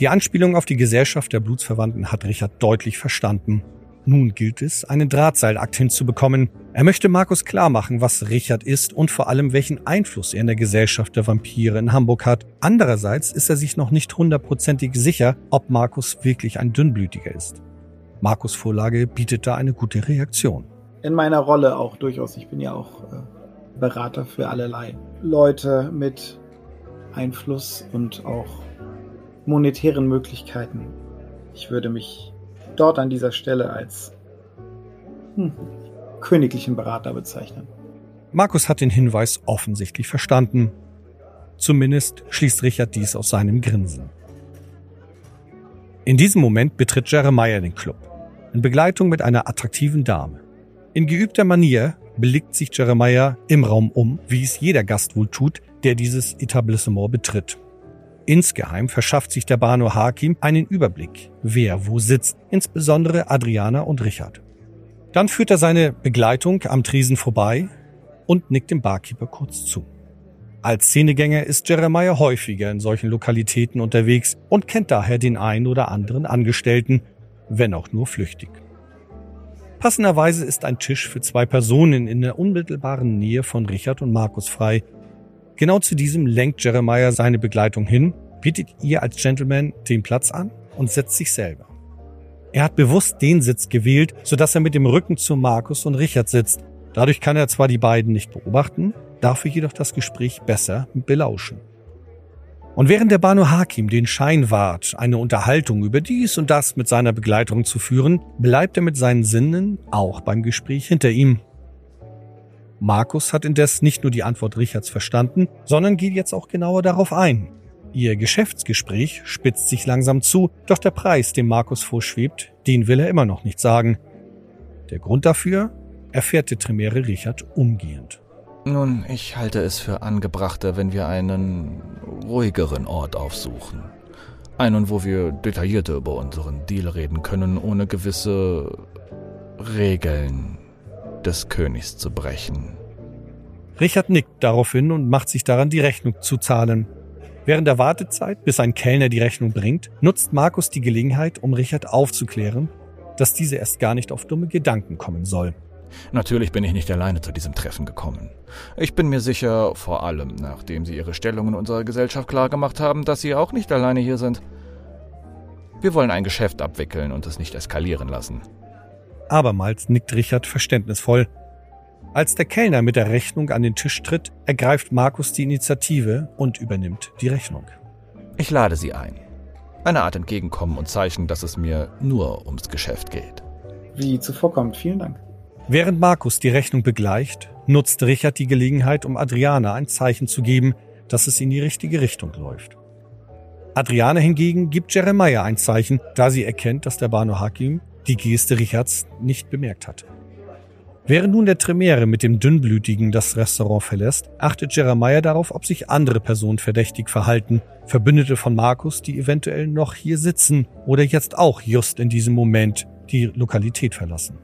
[SPEAKER 2] Die Anspielung auf die Gesellschaft der Blutsverwandten hat Richard deutlich verstanden. Nun gilt es, einen Drahtseilakt hinzubekommen. Er möchte Markus klarmachen, was Richard ist und vor allem welchen Einfluss er in der Gesellschaft der Vampire in Hamburg hat. Andererseits ist er sich noch nicht hundertprozentig sicher, ob Markus wirklich ein Dünnblütiger ist. Markus Vorlage bietet da eine gute Reaktion.
[SPEAKER 8] In meiner Rolle auch durchaus. Ich bin ja auch äh, Berater für allerlei Leute mit Einfluss und auch monetären Möglichkeiten. Ich würde mich dort an dieser Stelle als hm, königlichen Berater bezeichnen.
[SPEAKER 2] Markus hat den Hinweis offensichtlich verstanden. Zumindest schließt Richard dies aus seinem Grinsen. In diesem Moment betritt Jeremiah den Club in Begleitung mit einer attraktiven Dame. In geübter Manier blickt sich Jeremiah im Raum um, wie es jeder Gast wohl tut, der dieses Etablissement betritt. Insgeheim verschafft sich der Bano Hakim einen Überblick, wer wo sitzt, insbesondere Adriana und Richard. Dann führt er seine Begleitung am Tresen vorbei und nickt dem Barkeeper kurz zu. Als Szenegänger ist Jeremiah häufiger in solchen Lokalitäten unterwegs und kennt daher den einen oder anderen Angestellten, wenn auch nur flüchtig. Passenderweise ist ein Tisch für zwei Personen in der unmittelbaren Nähe von Richard und Markus frei. Genau zu diesem lenkt Jeremiah seine Begleitung hin, bietet ihr als Gentleman den Platz an und setzt sich selber. Er hat bewusst den Sitz gewählt, sodass er mit dem Rücken zu Markus und Richard sitzt. Dadurch kann er zwar die beiden nicht beobachten, dafür jedoch das Gespräch besser belauschen. Und während der Banu Hakim den Schein wahrt, eine Unterhaltung über dies und das mit seiner Begleitung zu führen, bleibt er mit seinen Sinnen auch beim Gespräch hinter ihm. Markus hat indes nicht nur die Antwort Richards verstanden, sondern geht jetzt auch genauer darauf ein. Ihr Geschäftsgespräch spitzt sich langsam zu, doch der Preis, den Markus vorschwebt, den will er immer noch nicht sagen. Der Grund dafür erfährt der Tremere Richard umgehend.
[SPEAKER 9] Nun, ich halte es für angebrachter, wenn wir einen ruhigeren Ort aufsuchen. Einen, wo wir detaillierter über unseren Deal reden können, ohne gewisse Regeln des Königs zu brechen.
[SPEAKER 2] Richard nickt daraufhin und macht sich daran, die Rechnung zu zahlen. Während der Wartezeit, bis ein Kellner die Rechnung bringt, nutzt Markus die Gelegenheit, um Richard aufzuklären, dass diese erst gar nicht auf dumme Gedanken kommen soll.
[SPEAKER 9] Natürlich bin ich nicht alleine zu diesem Treffen gekommen. Ich bin mir sicher, vor allem nachdem Sie Ihre Stellung in unserer Gesellschaft klargemacht haben, dass Sie auch nicht alleine hier sind. Wir wollen ein Geschäft abwickeln und es nicht eskalieren lassen.
[SPEAKER 2] Abermals nickt Richard verständnisvoll. Als der Kellner mit der Rechnung an den Tisch tritt, ergreift Markus die Initiative und übernimmt die Rechnung.
[SPEAKER 9] Ich lade Sie ein. Eine Art Entgegenkommen und Zeichen, dass es mir nur ums Geschäft geht.
[SPEAKER 8] Wie zuvorkommt, vielen Dank.
[SPEAKER 2] Während Markus die Rechnung begleicht, nutzt Richard die Gelegenheit, um Adriana ein Zeichen zu geben, dass es in die richtige Richtung läuft. Adriana hingegen gibt Jeremiah ein Zeichen, da sie erkennt, dass der Banu Hakim die Geste Richards nicht bemerkt hatte. Während nun der Tremere mit dem Dünnblütigen das Restaurant verlässt, achtet Jeremiah darauf, ob sich andere Personen verdächtig verhalten, Verbündete von Markus, die eventuell noch hier sitzen oder jetzt auch just in diesem Moment die Lokalität verlassen.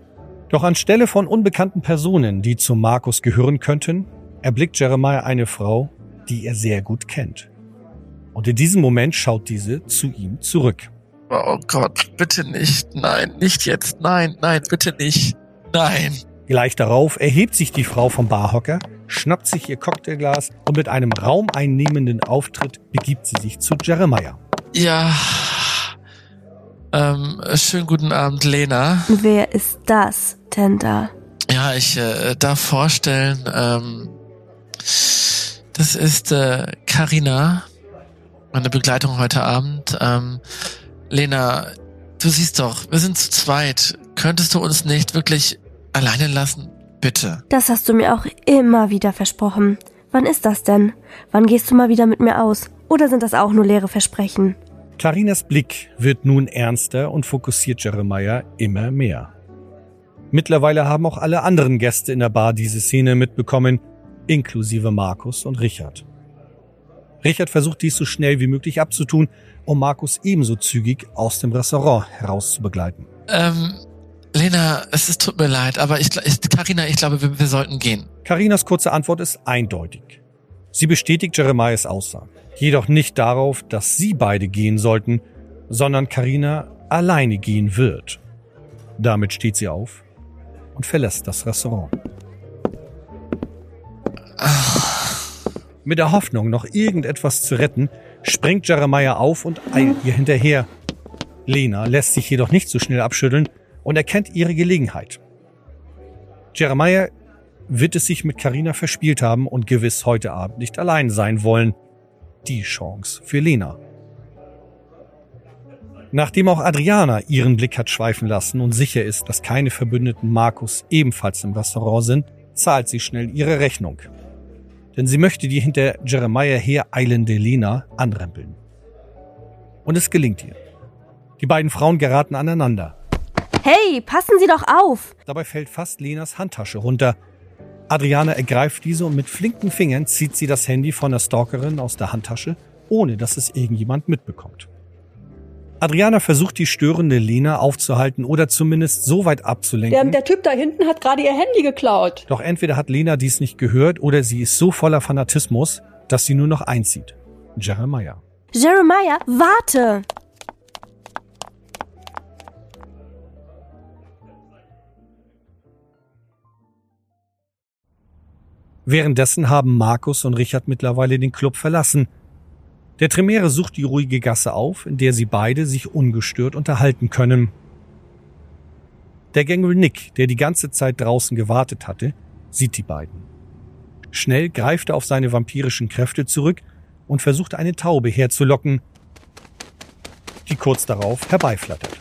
[SPEAKER 2] Doch anstelle von unbekannten Personen, die zu Markus gehören könnten, erblickt Jeremiah eine Frau, die er sehr gut kennt. Und in diesem Moment schaut diese zu ihm zurück.
[SPEAKER 7] Oh Gott, bitte nicht. Nein, nicht jetzt. Nein, nein, bitte nicht. Nein.
[SPEAKER 2] Gleich darauf erhebt sich die Frau vom Barhocker, schnappt sich ihr Cocktailglas und mit einem raumeinnehmenden Auftritt begibt sie sich zu Jeremiah.
[SPEAKER 7] Ja. Ähm, schönen guten Abend, Lena.
[SPEAKER 10] Wer ist das denn da?
[SPEAKER 7] Ja, ich äh, darf vorstellen, ähm, das ist äh, Carina, meine Begleitung heute Abend. Ähm, Lena, du siehst doch, wir sind zu zweit. Könntest du uns nicht wirklich alleine lassen? Bitte.
[SPEAKER 10] Das hast du mir auch immer wieder versprochen. Wann ist das denn? Wann gehst du mal wieder mit mir aus? Oder sind das auch nur leere Versprechen?
[SPEAKER 2] Clarinas Blick wird nun ernster und fokussiert Jeremiah immer mehr. Mittlerweile haben auch alle anderen Gäste in der Bar diese Szene mitbekommen, inklusive Markus und Richard. Richard versucht dies so schnell wie möglich abzutun, um Markus ebenso zügig aus dem Restaurant herauszubegleiten.
[SPEAKER 7] Ähm, Lena, es ist, tut mir leid, aber ich, Carina, ich glaube, wir, wir sollten gehen.
[SPEAKER 2] Carinas kurze Antwort ist eindeutig. Sie bestätigt Jeremiahs Aussage, jedoch nicht darauf, dass sie beide gehen sollten, sondern Carina alleine gehen wird. Damit steht sie auf und verlässt das Restaurant. Mit der Hoffnung, noch irgendetwas zu retten, springt Jeremiah auf und eilt ihr hinterher. Lena lässt sich jedoch nicht so schnell abschütteln und erkennt ihre Gelegenheit. Jeremiah wird es sich mit Karina verspielt haben und gewiss heute Abend nicht allein sein wollen. Die Chance für Lena. Nachdem auch Adriana ihren Blick hat schweifen lassen und sicher ist, dass keine Verbündeten Markus ebenfalls im Restaurant sind, zahlt sie schnell ihre Rechnung. Denn sie möchte die hinter Jeremiah hereilende Lena anrempeln. Und es gelingt ihr. Die beiden Frauen geraten aneinander.
[SPEAKER 10] Hey, passen Sie doch auf!
[SPEAKER 2] Dabei fällt fast Lenas Handtasche runter. Adriana ergreift diese und mit flinken Fingern zieht sie das Handy von der Stalkerin aus der Handtasche, ohne dass es irgendjemand mitbekommt. Adriana versucht die störende Lena aufzuhalten oder zumindest so weit abzulenken.
[SPEAKER 11] Der, der Typ da hinten hat gerade ihr Handy geklaut.
[SPEAKER 2] Doch entweder hat Lena dies nicht gehört oder sie ist so voller Fanatismus, dass sie nur noch einzieht. Jeremiah.
[SPEAKER 10] Jeremiah, warte!
[SPEAKER 2] Währenddessen haben Markus und Richard mittlerweile den Club verlassen. Der Tremere sucht die ruhige Gasse auf, in der sie beide sich ungestört unterhalten können. Der Gangel Nick, der die ganze Zeit draußen gewartet hatte, sieht die beiden. Schnell greift er auf seine vampirischen Kräfte zurück und versucht eine Taube herzulocken, die kurz darauf herbeiflattert.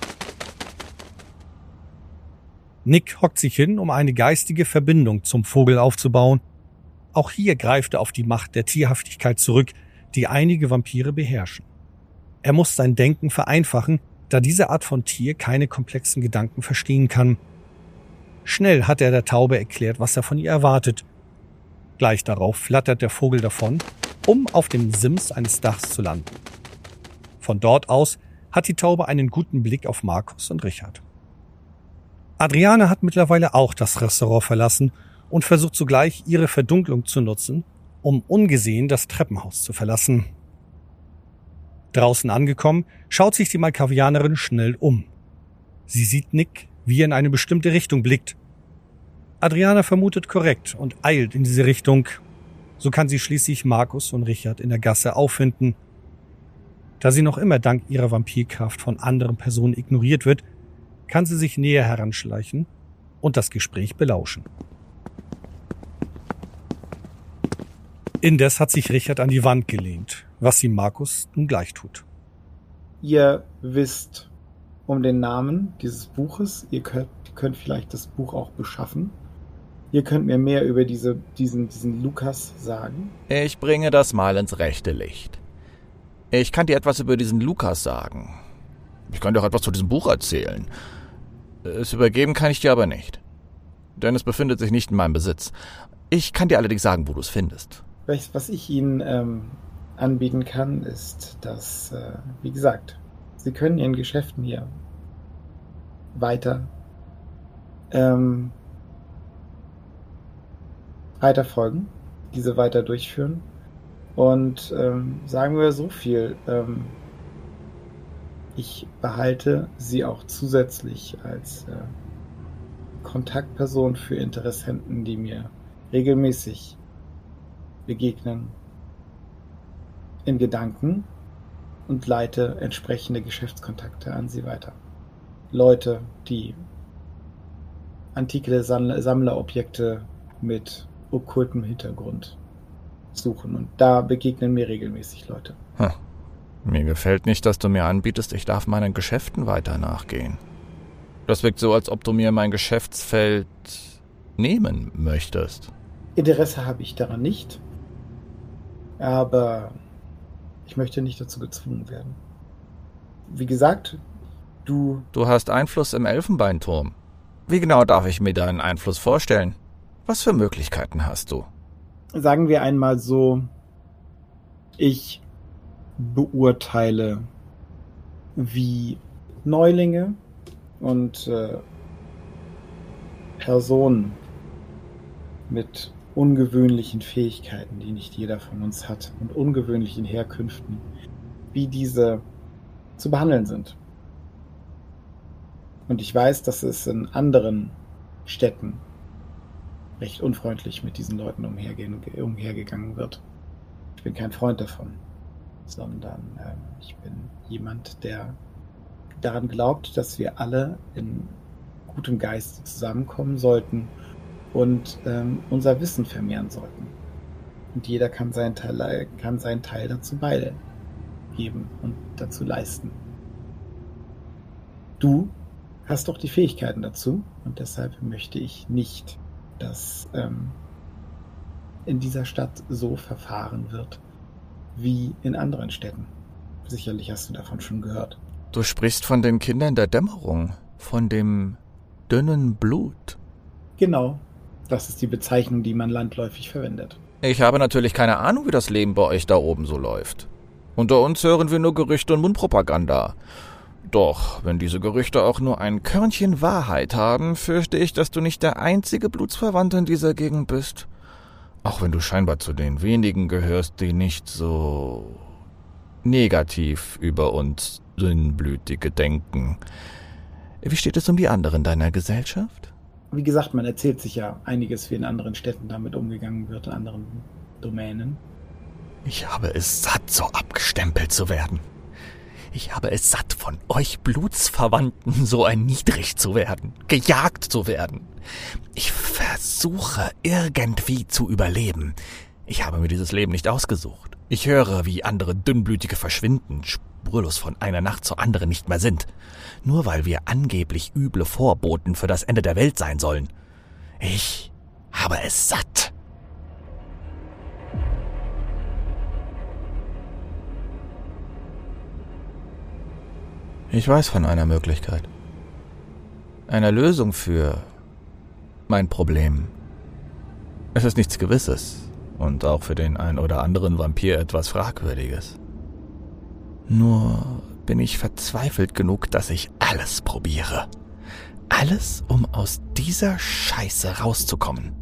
[SPEAKER 2] Nick hockt sich hin, um eine geistige Verbindung zum Vogel aufzubauen auch hier greift er auf die Macht der Tierhaftigkeit zurück, die einige Vampire beherrschen. Er muss sein Denken vereinfachen, da diese Art von Tier keine komplexen Gedanken verstehen kann. Schnell hat er der Taube erklärt, was er von ihr erwartet. Gleich darauf flattert der Vogel davon, um auf dem Sims eines Dachs zu landen. Von dort aus hat die Taube einen guten Blick auf Markus und Richard. Adriane hat mittlerweile auch das Restaurant verlassen und versucht zugleich ihre Verdunklung zu nutzen, um ungesehen das Treppenhaus zu verlassen. Draußen angekommen, schaut sich die Malkavianerin schnell um. Sie sieht Nick, wie er in eine bestimmte Richtung blickt. Adriana vermutet korrekt und eilt in diese Richtung. So kann sie schließlich Markus und Richard in der Gasse auffinden. Da sie noch immer dank ihrer Vampirkraft von anderen Personen ignoriert wird, kann sie sich näher heranschleichen und das Gespräch belauschen. Indes hat sich Richard an die Wand gelehnt, was ihm Markus nun gleich tut.
[SPEAKER 8] Ihr wisst um den Namen dieses Buches. Ihr könnt, könnt vielleicht das Buch auch beschaffen. Ihr könnt mir mehr über diese, diesen, diesen Lukas sagen.
[SPEAKER 9] Ich bringe das mal ins rechte Licht. Ich kann dir etwas über diesen Lukas sagen. Ich kann dir auch etwas zu diesem Buch erzählen. Es übergeben kann ich dir aber nicht. Denn es befindet sich nicht in meinem Besitz. Ich kann dir allerdings sagen, wo du es findest.
[SPEAKER 8] Was ich Ihnen ähm, anbieten kann, ist, dass, äh, wie gesagt, Sie können Ihren Geschäften hier weiter ähm, weiter folgen, diese weiter durchführen. Und ähm, sagen wir so viel, ähm, ich behalte sie auch zusätzlich als äh, Kontaktperson für Interessenten, die mir regelmäßig begegnen, in Gedanken und leite entsprechende Geschäftskontakte an sie weiter. Leute, die antike Sammlerobjekte mit okkultem Hintergrund suchen. Und da begegnen mir regelmäßig Leute.
[SPEAKER 9] Hm. Mir gefällt nicht, dass du mir anbietest, ich darf meinen Geschäften weiter nachgehen. Das wirkt so, als ob du mir mein Geschäftsfeld nehmen möchtest.
[SPEAKER 8] Interesse habe ich daran nicht. Aber ich möchte nicht dazu gezwungen werden. Wie gesagt, du.
[SPEAKER 9] Du hast Einfluss im Elfenbeinturm. Wie genau darf ich mir deinen Einfluss vorstellen? Was für Möglichkeiten hast du?
[SPEAKER 8] Sagen wir einmal so, ich beurteile, wie Neulinge und äh, Personen mit ungewöhnlichen Fähigkeiten, die nicht jeder von uns hat, und ungewöhnlichen Herkünften, wie diese zu behandeln sind. Und ich weiß, dass es in anderen Städten recht unfreundlich mit diesen Leuten umhergehen, umhergegangen wird. Ich bin kein Freund davon, sondern äh, ich bin jemand, der daran glaubt, dass wir alle in gutem Geist zusammenkommen sollten und ähm, unser Wissen vermehren sollten. Und jeder kann seinen Teil, kann seinen Teil dazu beigeben und dazu leisten. Du hast doch die Fähigkeiten dazu und deshalb möchte ich nicht dass ähm, in dieser Stadt so verfahren wird wie in anderen Städten. Sicherlich hast du davon schon gehört.
[SPEAKER 9] Du sprichst von den Kindern der Dämmerung, von dem dünnen Blut.
[SPEAKER 8] Genau, das ist die Bezeichnung, die man landläufig verwendet.
[SPEAKER 9] Ich habe natürlich keine Ahnung, wie das Leben bei euch da oben so läuft. Unter uns hören wir nur Gerüchte und Mundpropaganda. Doch, wenn diese Gerüchte auch nur ein Körnchen Wahrheit haben, fürchte ich, dass du nicht der einzige Blutsverwandte in dieser Gegend bist. Auch wenn du scheinbar zu den wenigen gehörst, die nicht so negativ über uns Dünnblütige denken. Wie steht es um die anderen deiner Gesellschaft?
[SPEAKER 8] Wie gesagt, man erzählt sich ja einiges, wie in anderen Städten damit umgegangen wird, in anderen Domänen.
[SPEAKER 9] Ich habe es satt, so abgestempelt zu werden. Ich habe es satt, von euch Blutsverwandten so erniedrigt zu werden, gejagt zu werden. Ich versuche irgendwie zu überleben. Ich habe mir dieses Leben nicht ausgesucht. Ich höre, wie andere Dünnblütige verschwinden, spurlos von einer Nacht zur anderen nicht mehr sind. Nur weil wir angeblich üble Vorboten für das Ende der Welt sein sollen. Ich habe es satt. Ich weiß von einer Möglichkeit. Einer Lösung für mein Problem. Es ist nichts Gewisses und auch für den ein oder anderen Vampir etwas Fragwürdiges. Nur bin ich verzweifelt genug, dass ich alles probiere. Alles, um aus dieser Scheiße rauszukommen.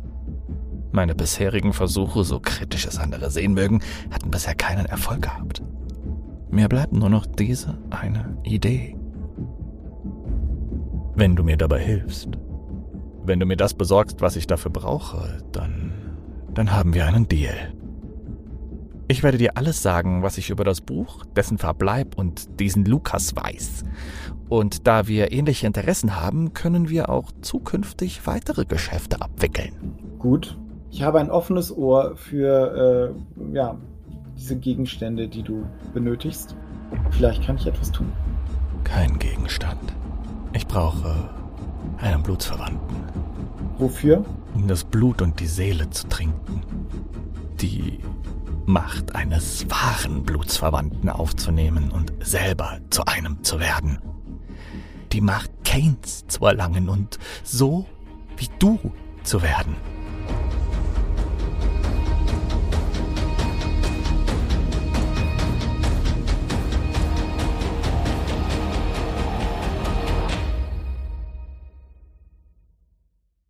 [SPEAKER 9] Meine bisherigen Versuche, so kritisch es andere sehen mögen, hatten bisher keinen Erfolg gehabt. Mir bleibt nur noch diese eine Idee. Wenn du mir dabei hilfst, wenn du mir das besorgst, was ich dafür brauche, dann, dann haben wir einen Deal. Ich werde dir alles sagen, was ich über das Buch, dessen Verbleib und diesen Lukas weiß. Und da wir ähnliche Interessen haben, können wir auch zukünftig weitere Geschäfte abwickeln.
[SPEAKER 8] Gut. Ich habe ein offenes Ohr für äh, ja, diese Gegenstände, die du benötigst. Vielleicht kann ich etwas tun.
[SPEAKER 9] Kein Gegenstand. Ich brauche einen Blutsverwandten.
[SPEAKER 8] Wofür?
[SPEAKER 9] Um das Blut und die Seele zu trinken. Die Macht eines wahren Blutsverwandten aufzunehmen und selber zu einem zu werden. Die Macht Kains zu erlangen und so wie du zu werden.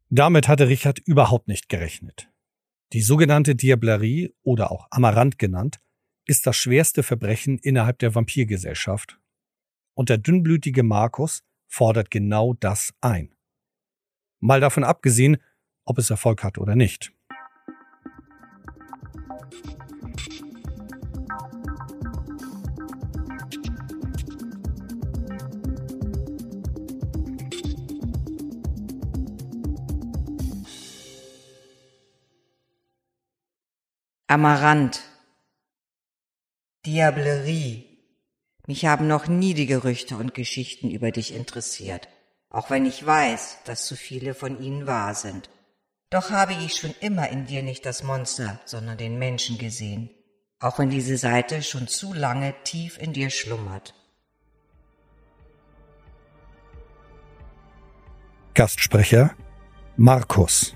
[SPEAKER 2] Damit hatte Richard überhaupt nicht gerechnet. Die sogenannte Diablerie oder auch Amarant genannt, ist das schwerste Verbrechen innerhalb der Vampirgesellschaft. Und der dünnblütige Markus fordert genau das ein. Mal davon abgesehen, ob es Erfolg hat oder nicht.
[SPEAKER 3] Amarant. Diablerie. Mich haben noch nie die Gerüchte und Geschichten über dich interessiert, auch wenn ich weiß, dass zu viele von ihnen wahr sind. Doch habe ich schon immer in dir nicht das Monster, sondern den Menschen gesehen, auch wenn diese Seite schon zu lange tief in dir schlummert.
[SPEAKER 2] Gastsprecher Markus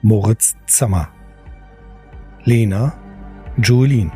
[SPEAKER 2] Moritz Zammer Lena Julien